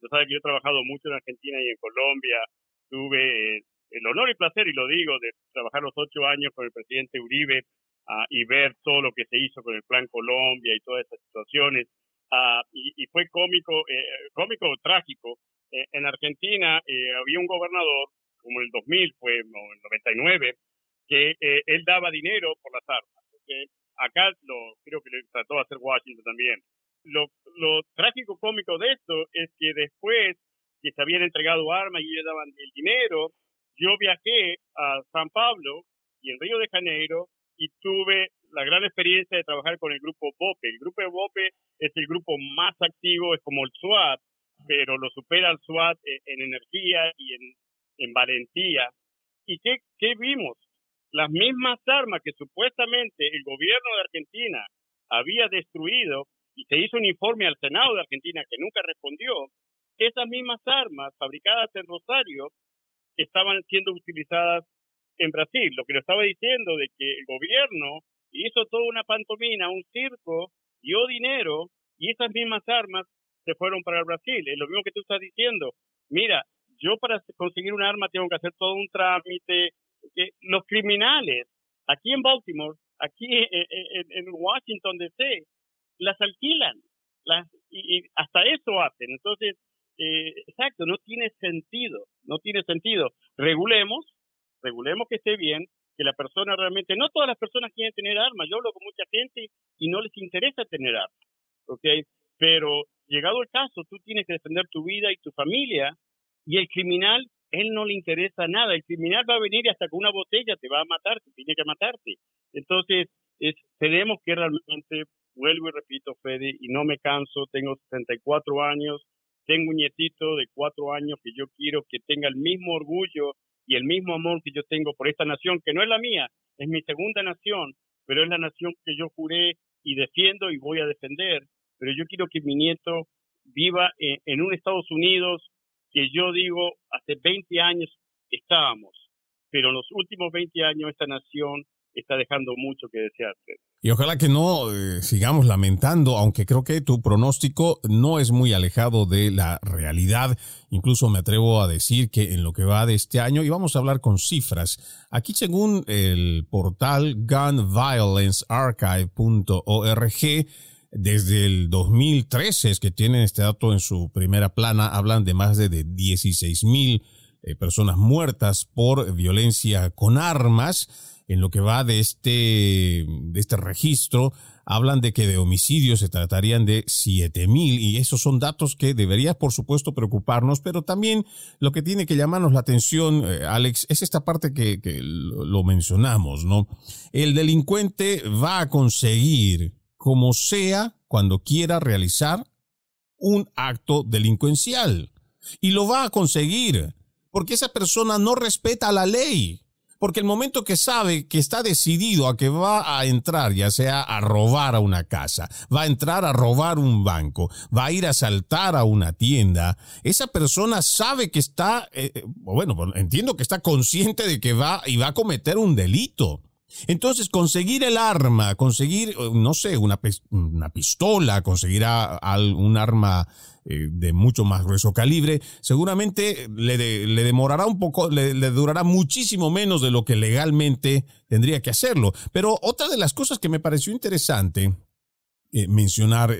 Yo sabes que yo he trabajado mucho en Argentina y en Colombia. Tuve el honor y placer, y lo digo, de trabajar los ocho años con el presidente Uribe ah, y ver todo lo que se hizo con el Plan Colombia y todas esas situaciones. Ah, y, fue cómico, eh, cómico trágico. Eh, en Argentina eh, había un gobernador, como en el 2000 fue, o el 99, que él daba dinero por las armas acá lo creo que lo trató de hacer Washington también. Lo, lo trágico cómico de esto es que después que se habían entregado armas y le daban el dinero, yo viajé a San Pablo y en Río de Janeiro y tuve la gran experiencia de trabajar con el grupo BOPE. El grupo BOPE es el grupo más activo, es como el SWAT, pero lo supera el SWAT en, energía y en, en valentía. ¿Y qué vimos? Las mismas armas que supuestamente el gobierno de Argentina había destruido y se hizo un informe al Senado de Argentina que nunca respondió, esas mismas armas fabricadas en Rosario estaban siendo utilizadas en Brasil. Lo que lo estaba diciendo de que el gobierno hizo toda una pantomina, un circo, dio dinero y esas mismas armas se fueron para Brasil. Es lo mismo que tú estás diciendo. Mira, yo para conseguir un arma tengo que hacer todo un trámite, que los criminales aquí en Baltimore, aquí en, Washington DC, las alquilan, las, y, hasta eso hacen. Entonces, eh, exacto, no tiene sentido, no tiene sentido. Regulemos, regulemos que esté bien, que la persona realmente, no todas las personas quieren tener armas, yo hablo con mucha gente y no les interesa tener armas, ¿ok? Pero llegado el caso, tú tienes que defender tu vida y tu familia y el criminal él no le interesa nada. El criminal va a venir hasta con una botella te va a matar, tiene que matarte. Entonces, es, tenemos que realmente, vuelvo y repito, Fede, y no me canso, tengo 64 años, tengo un nietito de cuatro años que yo quiero que tenga el mismo orgullo y el mismo amor que yo tengo por esta nación, que no es la mía, es mi segunda nación, pero es la nación que yo juré y defiendo y voy a defender. Pero yo quiero que mi nieto viva en, en un Estados Unidos que yo digo, hace 20 años estábamos, pero en los últimos 20 años esta nación está dejando mucho que desear. Y ojalá que no eh, sigamos lamentando, aunque creo que tu pronóstico no es muy alejado de la realidad. Incluso me atrevo a decir que en lo que va de este año, y vamos a hablar con cifras, aquí según el portal gunviolencearchive.org, desde el 2013 es que tienen este dato en su primera plana, hablan de más de, 16 mil eh, personas muertas por violencia con armas. En lo que va de este, de este registro, hablan de que de homicidios se tratarían de 7000 y esos son datos que debería por supuesto preocuparnos, pero también lo que tiene que llamarnos la atención, eh, Alex, es esta parte que lo mencionamos, ¿no? El delincuente va a conseguir, como sea, cuando quiera realizar un acto delincuencial. Y lo va a conseguir, porque esa persona no respeta la ley. Porque el momento que sabe que está decidido a que va a entrar, ya sea a robar a una casa, va a entrar a robar un banco, va a ir a saltar a una tienda, esa persona sabe que está, eh, eh, bueno, entiendo que está consciente de que va y va a cometer un delito. Entonces, conseguir el arma, conseguir, eh, no sé, una, una pistola, conseguir un arma eh, de mucho más grueso calibre, seguramente le, le demorará un poco, le, durará muchísimo menos de lo que legalmente tendría que hacerlo. Pero otra de las cosas que me pareció interesante eh, mencionar,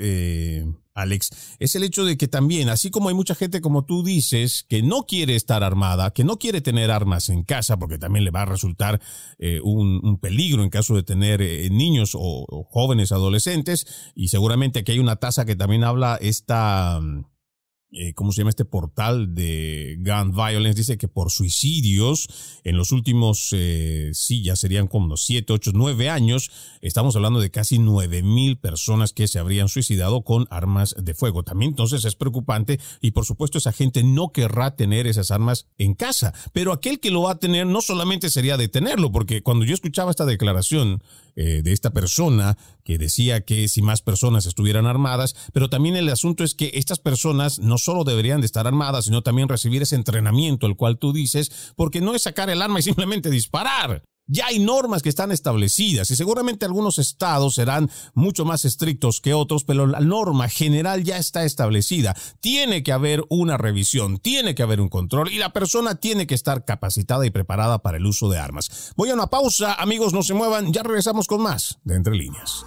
Alex, es el hecho de que también, así como hay mucha gente, como tú dices, que no quiere estar armada, que no quiere tener armas en casa, porque también le va a resultar eh, un, peligro en caso de tener eh, niños o, o, jóvenes adolescentes, y seguramente aquí hay una tasa que también habla esta eh, ¿cómo se llama este portal de Gun Violence? Dice que por suicidios en los últimos, eh, sí, ya serían como 7, 8, 9 años, estamos hablando de casi 9 mil personas que se habrían suicidado con armas de fuego. También entonces es preocupante y por supuesto esa gente no querrá tener esas armas en casa, pero aquel que lo va a tener no solamente sería detenerlo, porque cuando yo escuchaba esta declaración eh, de esta persona que decía que si más personas estuvieran armadas, pero también el asunto es que estas personas no solo deberían de estar armadas, sino también recibir ese entrenamiento, el cual tú dices, porque no es sacar el arma y simplemente disparar. Ya hay normas que están establecidas y seguramente algunos estados serán mucho más estrictos que otros, pero la norma general ya está establecida. Tiene que haber una revisión, tiene que haber un control y la persona tiene que estar capacitada y preparada para el uso de armas. Voy a una pausa, amigos, no se muevan, ya regresamos con más de Entre Líneas.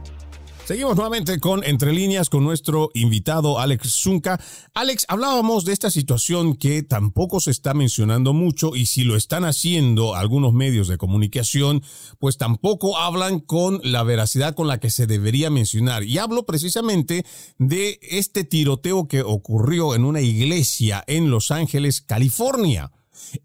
Seguimos nuevamente con Entre líneas con nuestro invitado Alex Zunca. Alex, hablábamos de esta situación que tampoco se está mencionando mucho y si lo están haciendo algunos medios de comunicación, pues tampoco hablan con la veracidad con la que se debería mencionar. Y hablo precisamente de este tiroteo que ocurrió en una iglesia en Los Ángeles, California.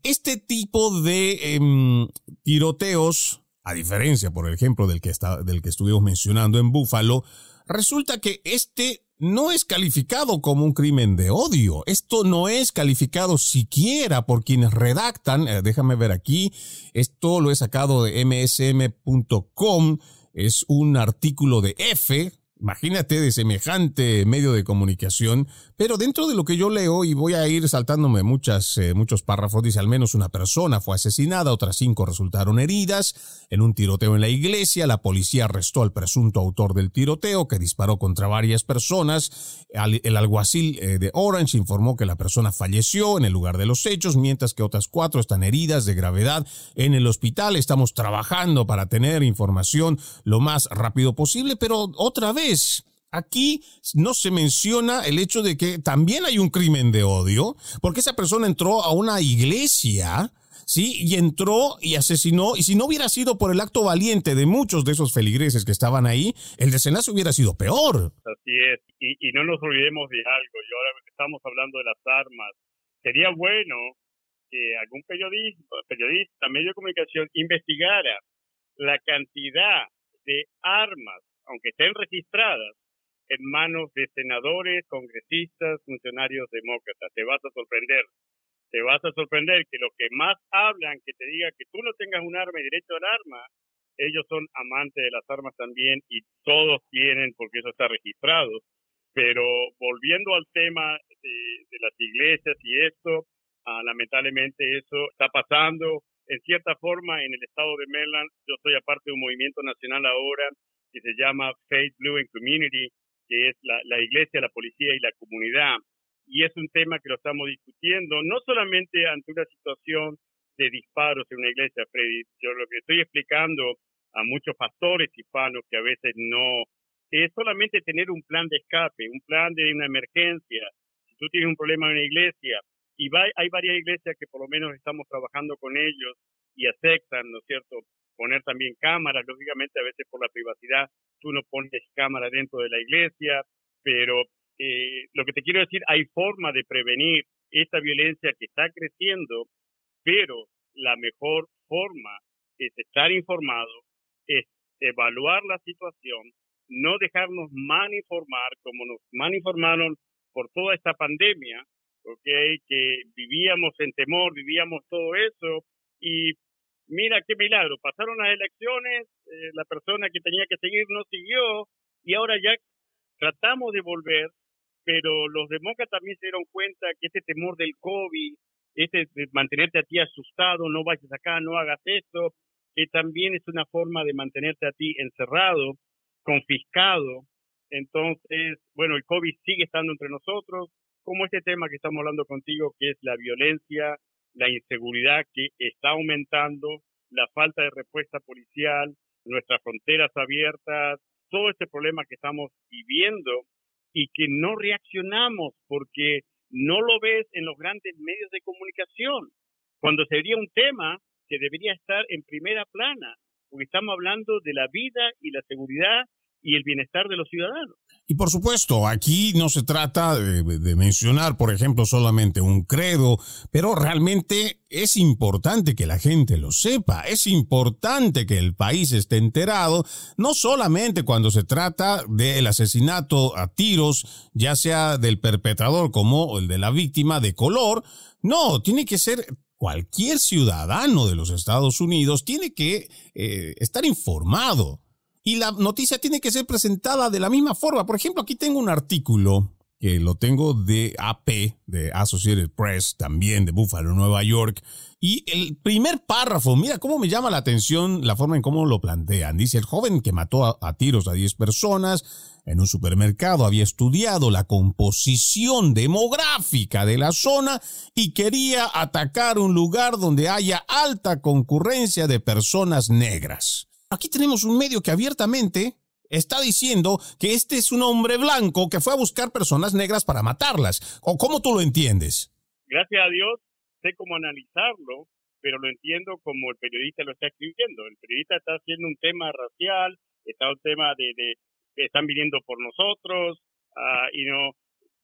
Este tipo de em, tiroteos a diferencia, por ejemplo, del que, está, del que estuvimos mencionando en Búfalo, resulta que este no es calificado como un crimen de odio. Esto no es calificado siquiera por quienes redactan. Eh, déjame ver aquí. Esto lo he sacado de msm.com. Es un artículo de F, Imagínate de semejante medio de comunicación, pero dentro de lo que yo leo, y voy a ir saltándome muchas, eh, muchos párrafos, dice al menos una persona fue asesinada, otras cinco resultaron heridas. En un tiroteo en la iglesia, la policía arrestó al presunto autor del tiroteo que disparó contra varias personas, el alguacil eh, de Orange informó que la persona falleció en el lugar de los hechos, mientras que otras cuatro están heridas de gravedad en el hospital, estamos trabajando para tener información lo más rápido posible, pero otra vez, Aquí no se menciona el hecho de que también hay un crimen de odio, porque esa persona entró a una iglesia, ¿sí? Y entró y asesinó, y si no hubiera sido por el acto valiente de muchos de esos feligreses que estaban ahí, el desenlace hubiera sido peor. Así es, y, no nos olvidemos de algo, y ahora estamos hablando de las armas, sería bueno que algún periodista, periodista, medio de comunicación, investigara la cantidad de armas aunque estén registradas, en manos de senadores, congresistas, funcionarios demócratas. Te vas a sorprender. Te vas a sorprender que los que más hablan, que te digan que tú no tengas un arma y derecho al arma, ellos son amantes de las armas también y todos tienen, porque eso está registrado. Pero volviendo al tema de, las iglesias y esto, ah, lamentablemente eso está pasando. En cierta forma, en el estado de Maryland, yo soy aparte de un movimiento nacional ahora que se llama Faith Blue and Community, que es la, iglesia, la policía y la comunidad. Y es un tema que lo estamos discutiendo, no solamente ante una situación de disparos en una iglesia, Freddy. Yo lo que estoy explicando a muchos pastores hispanos que a veces no, es solamente tener un plan de escape, un plan de una emergencia. Si tú tienes un problema en una iglesia, y hay varias iglesias que por lo menos estamos trabajando con ellos y aceptan, ¿no es cierto?, poner también cámaras, lógicamente a veces por la privacidad tú no pones cámara dentro de la iglesia, pero eh, lo que te quiero decir, hay forma de prevenir esta violencia que está creciendo, pero la mejor forma es estar informado, es evaluar la situación, no dejarnos mal informar como nos mal informaron por toda esta pandemia, okay, que vivíamos en temor, vivíamos todo eso y mira qué milagro, pasaron las elecciones, eh, la persona que tenía que seguir no siguió y ahora ya tratamos de volver, pero los demócratas también se dieron cuenta que este temor del COVID, este de mantenerte a ti asustado, no vayas acá, no hagas esto, que también es una forma de mantenerte a ti encerrado, confiscado. Entonces, bueno, el COVID sigue estando entre nosotros, como este tema que estamos hablando contigo, que es la violencia la inseguridad que está aumentando, la falta de respuesta policial, nuestras fronteras abiertas, todo este problema que estamos viviendo y que no reaccionamos porque no lo ves en los grandes medios de comunicación, cuando sería un tema que debería estar en primera plana, porque estamos hablando de la vida y la seguridad y el bienestar de los ciudadanos. Y por supuesto, aquí no se trata de, mencionar, por ejemplo, solamente un credo, pero realmente es importante que la gente lo sepa, es importante que el país esté enterado, no solamente cuando se trata del asesinato a tiros, ya sea del perpetrador como el de la víctima de color, no, tiene que ser cualquier ciudadano de los Estados Unidos, tiene que eh, estar informado y la noticia tiene que ser presentada de la misma forma. Por ejemplo, aquí tengo un artículo que lo tengo de AP, de Associated Press, también de Buffalo, Nueva York. Y el primer párrafo, mira cómo me llama la atención la forma en cómo lo plantean. Dice, el joven que mató a, tiros a 10 personas en un supermercado había estudiado la composición demográfica de la zona y quería atacar un lugar donde haya alta concurrencia de personas negras. Aquí tenemos un medio que abiertamente está diciendo que este es un hombre blanco que fue a buscar personas negras para matarlas. ¿O cómo tú lo entiendes? Gracias a Dios sé cómo analizarlo, pero lo entiendo como el periodista lo está escribiendo. El periodista está haciendo un tema racial, está un tema de, de que están viniendo por nosotros, uh, y no.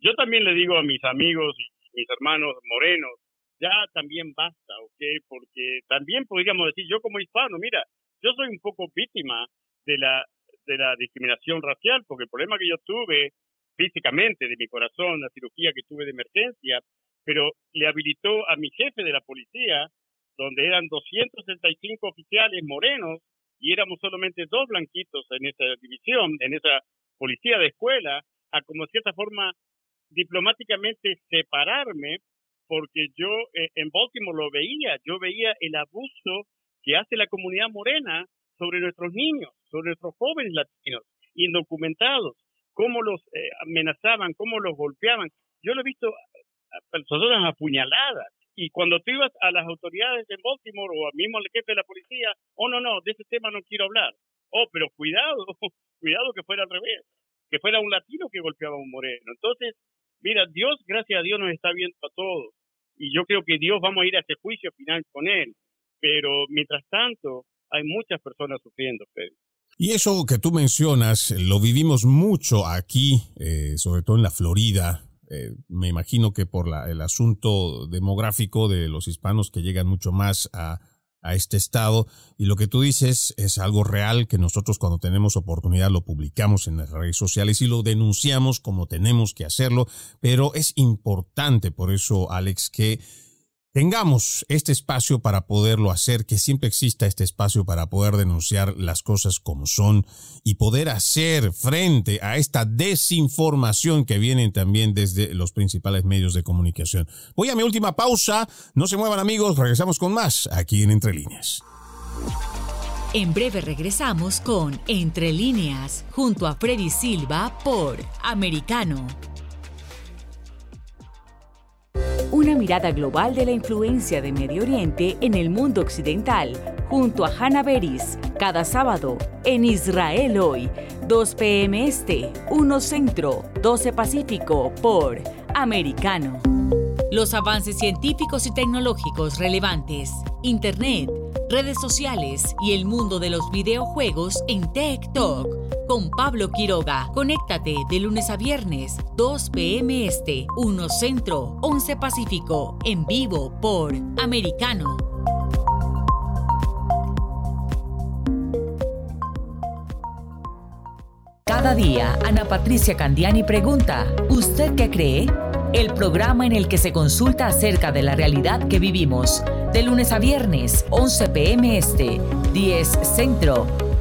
Yo también le digo a mis amigos mis hermanos morenos, ya también basta, ¿ok? Porque también podríamos decir, yo como hispano, mira, yo soy un poco víctima de la de discriminación racial, porque el problema que yo tuve físicamente de mi corazón, la cirugía que tuve de emergencia, pero le habilitó a mi jefe de la policía, donde eran 265 oficiales morenos y éramos solamente dos blanquitos en esa división, en esa policía de escuela, a como cierta forma diplomáticamente separarme, porque yo eh, en Baltimore lo veía, yo veía el abuso que hace la comunidad morena sobre nuestros niños, sobre nuestros jóvenes latinos, indocumentados, cómo los eh, amenazaban, cómo los golpeaban. Yo lo he visto a personas apuñaladas. Y cuando tú ibas a las autoridades de Baltimore o al mismo jefe de la policía, oh, no, no, de ese tema no quiero hablar. Oh, pero cuidado, (laughs) cuidado que fuera al revés, que fuera un latino que golpeaba a un moreno. Entonces, mira, Dios, gracias a Dios, nos está viendo a todos. Y yo creo que Dios vamos a ir a ese juicio final con Él. Pero mientras tanto, hay muchas personas sufriendo, Pedro. Y eso que tú mencionas, lo vivimos mucho aquí, eh, sobre todo en la Florida. Eh, me imagino que por la, el asunto demográfico de los hispanos que llegan mucho más a, a este estado. Y lo que tú dices es algo real que nosotros cuando tenemos oportunidad lo publicamos en las redes sociales y lo denunciamos como tenemos que hacerlo. Pero es importante por eso, Alex, que tengamos este espacio para poderlo hacer, que siempre exista este espacio para poder denunciar las cosas como son y poder hacer frente a esta desinformación que viene también desde los principales medios de comunicación. Voy a mi última pausa, no se muevan amigos, regresamos con más aquí en Entre Líneas. En breve regresamos con Entre Líneas, junto a Freddy Silva por Americano. Una mirada global de la influencia de Medio Oriente en el mundo occidental, junto a Hannah Beris, cada sábado en Israel hoy, 2 p.m. Este, 1 Centro, 12 Pacífico, por Americano. Los avances científicos y tecnológicos relevantes, Internet, redes sociales y el mundo de los videojuegos en Tech Talk con Pablo Quiroga. Conéctate de lunes a viernes, 2 p.m. Este, 1 Centro, 11 Pacífico, en vivo por Americano. Cada día, Ana Patricia Candiani pregunta, ¿usted qué cree? El programa en el que se consulta acerca de la realidad que vivimos, de lunes a viernes, 11 p.m. Este, 10 Centro,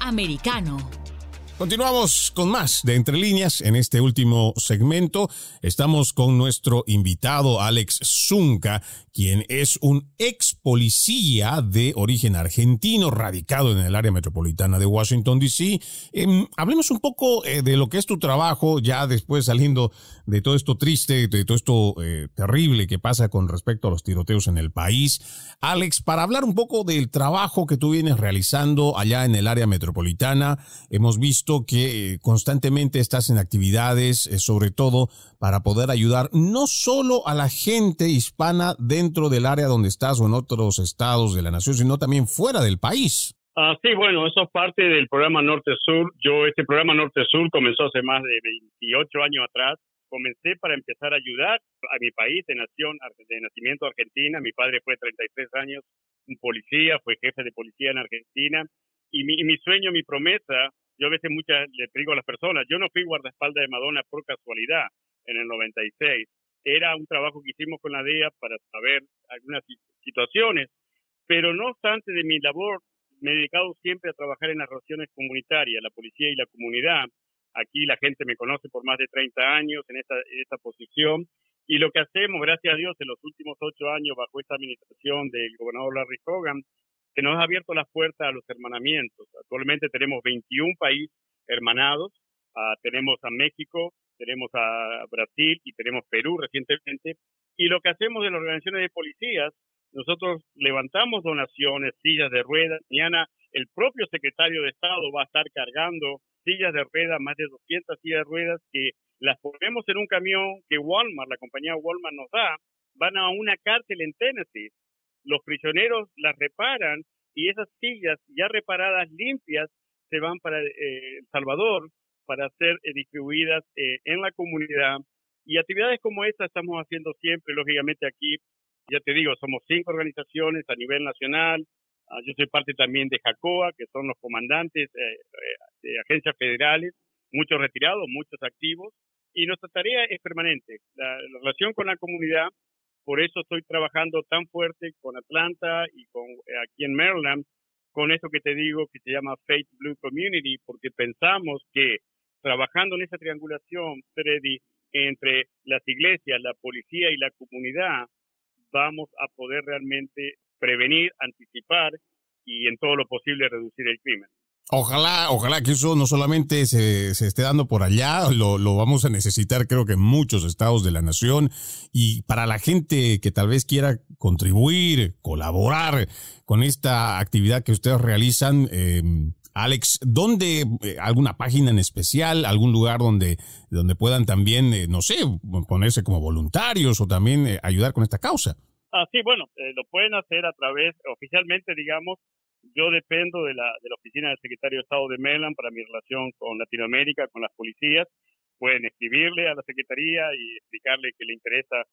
Americano. Continuamos con más de Entre líneas en este último segmento. Estamos con nuestro invitado Alex Zunca, quien es un ex policía de origen argentino, radicado en el área metropolitana de Washington, D.C. Em, hablemos un poco eh, de lo que es tu trabajo, ya después saliendo de todo esto triste, de todo esto eh, terrible que pasa con respecto a los tiroteos en el país. Alex, para hablar un poco del trabajo que tú vienes realizando allá en el área metropolitana, hemos visto que eh, constantemente estás en actividades, sobre todo para poder ayudar no solo a la gente hispana dentro del área donde estás o en otros estados de la nación, sino también fuera del país. Ah, sí, bueno, eso es parte del programa Norte-Sur. Yo, este programa Norte-Sur comenzó hace más de 28 años atrás. Comencé para empezar a ayudar a mi país de nación, de nacimiento Argentina. Mi padre fue 33 años un policía, fue jefe de policía en Argentina. Y mi sueño, mi promesa, yo a veces muchas le digo a las personas, yo no fui guardaespaldas de Madonna por casualidad en el 96 era un trabajo que hicimos con la DEA para saber algunas situaciones, pero no obstante de mi labor, me he dedicado siempre a trabajar en las relaciones comunitarias, la policía y la comunidad. Aquí la gente me conoce por más de 30 años en esta, esta posición y lo que hacemos, gracias a Dios, en los últimos ocho años bajo esta administración del gobernador Larry Hogan, que nos ha abierto las puertas a los hermanamientos. Actualmente tenemos 21 países hermanados, ah, tenemos a México, tenemos a Brasil y tenemos Perú recientemente. Y lo que hacemos en las organizaciones de policías, nosotros levantamos donaciones, sillas de ruedas. Mañana el propio secretario de Estado va a estar cargando sillas de ruedas, más de 200 sillas de ruedas que las ponemos en un camión que Walmart, la compañía Walmart nos da, van a una cárcel en Tennessee. Los prisioneros las reparan y esas sillas ya reparadas, limpias, se van para eh, El Salvador para ser eh, distribuidas eh, en la comunidad. Y actividades como esta estamos haciendo siempre, lógicamente aquí, ya te digo, somos cinco organizaciones a nivel nacional. Ah, yo soy parte también de JACOA, que son los comandantes eh, de agencias federales, muchos retirados, muchos activos. Y nuestra tarea es permanente, la, la relación con la comunidad. Por eso estoy trabajando tan fuerte con Atlanta y con aquí en Maryland, con esto que te digo que se llama Faith Blue Community, porque pensamos que trabajando en esa triangulación, Freddy, entre las iglesias, la policía y la comunidad, vamos a poder realmente prevenir, anticipar y en todo lo posible reducir el crimen. Ojalá, ojalá que eso no solamente se, se esté dando por allá, lo, lo, vamos a necesitar creo que en muchos estados de la nación y para la gente que tal vez quiera contribuir, colaborar con esta actividad que ustedes realizan, eh, Alex, ¿dónde, eh, alguna página en especial, algún lugar donde, donde puedan también, eh, no sé, ponerse como voluntarios o también eh, ayudar con esta causa? Ah, sí, bueno, lo pueden hacer a través, oficialmente, digamos, yo dependo de la, de la oficina del secretario de Estado de Maryland para mi relación con Latinoamérica, con las policías. Pueden escribirle a la secretaría y explicarle que le interesa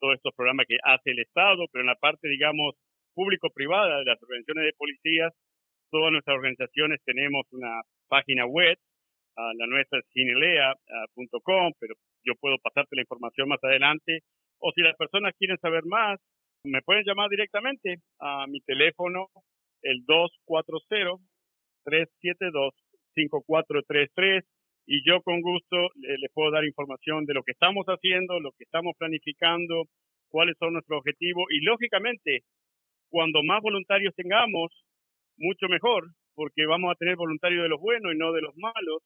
todos estos programas que hace el Estado, pero en la parte, digamos, público-privada de las organizaciones de policías, todas nuestras organizaciones tenemos una página web, la nuestra es cinelea.com, pero yo puedo pasarte la información más adelante. O si las personas quieren saber más, me pueden llamar directamente a mi teléfono, el 240-372-5433, y yo con gusto les puedo dar información de lo que estamos haciendo, lo que estamos planificando, cuáles son nuestros objetivos, y lógicamente, cuando más voluntarios tengamos, mucho mejor, porque vamos a tener voluntarios de los buenos y no de los malos.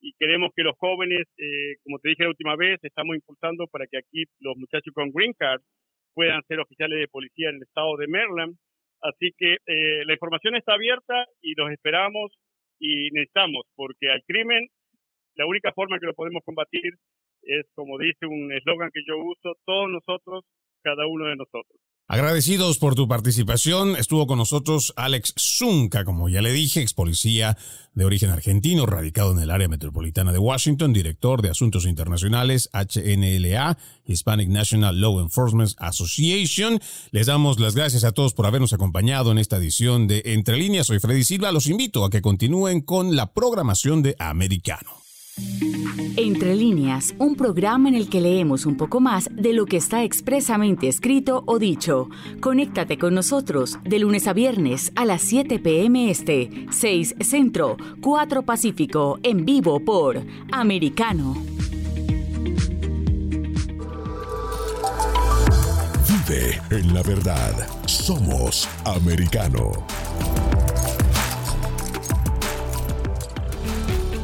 Y queremos que los jóvenes, eh, como te dije la última vez, estamos impulsando para que aquí los muchachos con Green Card puedan ser oficiales de policía en el estado de Maryland. Así que eh, la información está abierta y los esperamos y necesitamos, porque al crimen, la única forma que lo podemos combatir es, como dice un eslogan que yo uso, todos nosotros, cada uno de nosotros. Agradecidos por tu participación, estuvo con nosotros Alex Zunca, como ya le dije, ex policía de origen argentino, radicado en el área metropolitana de Washington, director de Asuntos Internacionales HNLA, Hispanic National Law Enforcement Association. Les damos las gracias a todos por habernos acompañado en esta edición de Entre Líneas. Soy Freddy Silva, los invito a que continúen con la programación de Americano. Entre líneas, un programa en el que leemos un poco más de lo que está expresamente escrito o dicho. Conéctate con nosotros de lunes a viernes a las 7 p.m. Este, 6 Centro, 4 Pacífico, en vivo por Americano. Vive en la verdad. Somos Americano.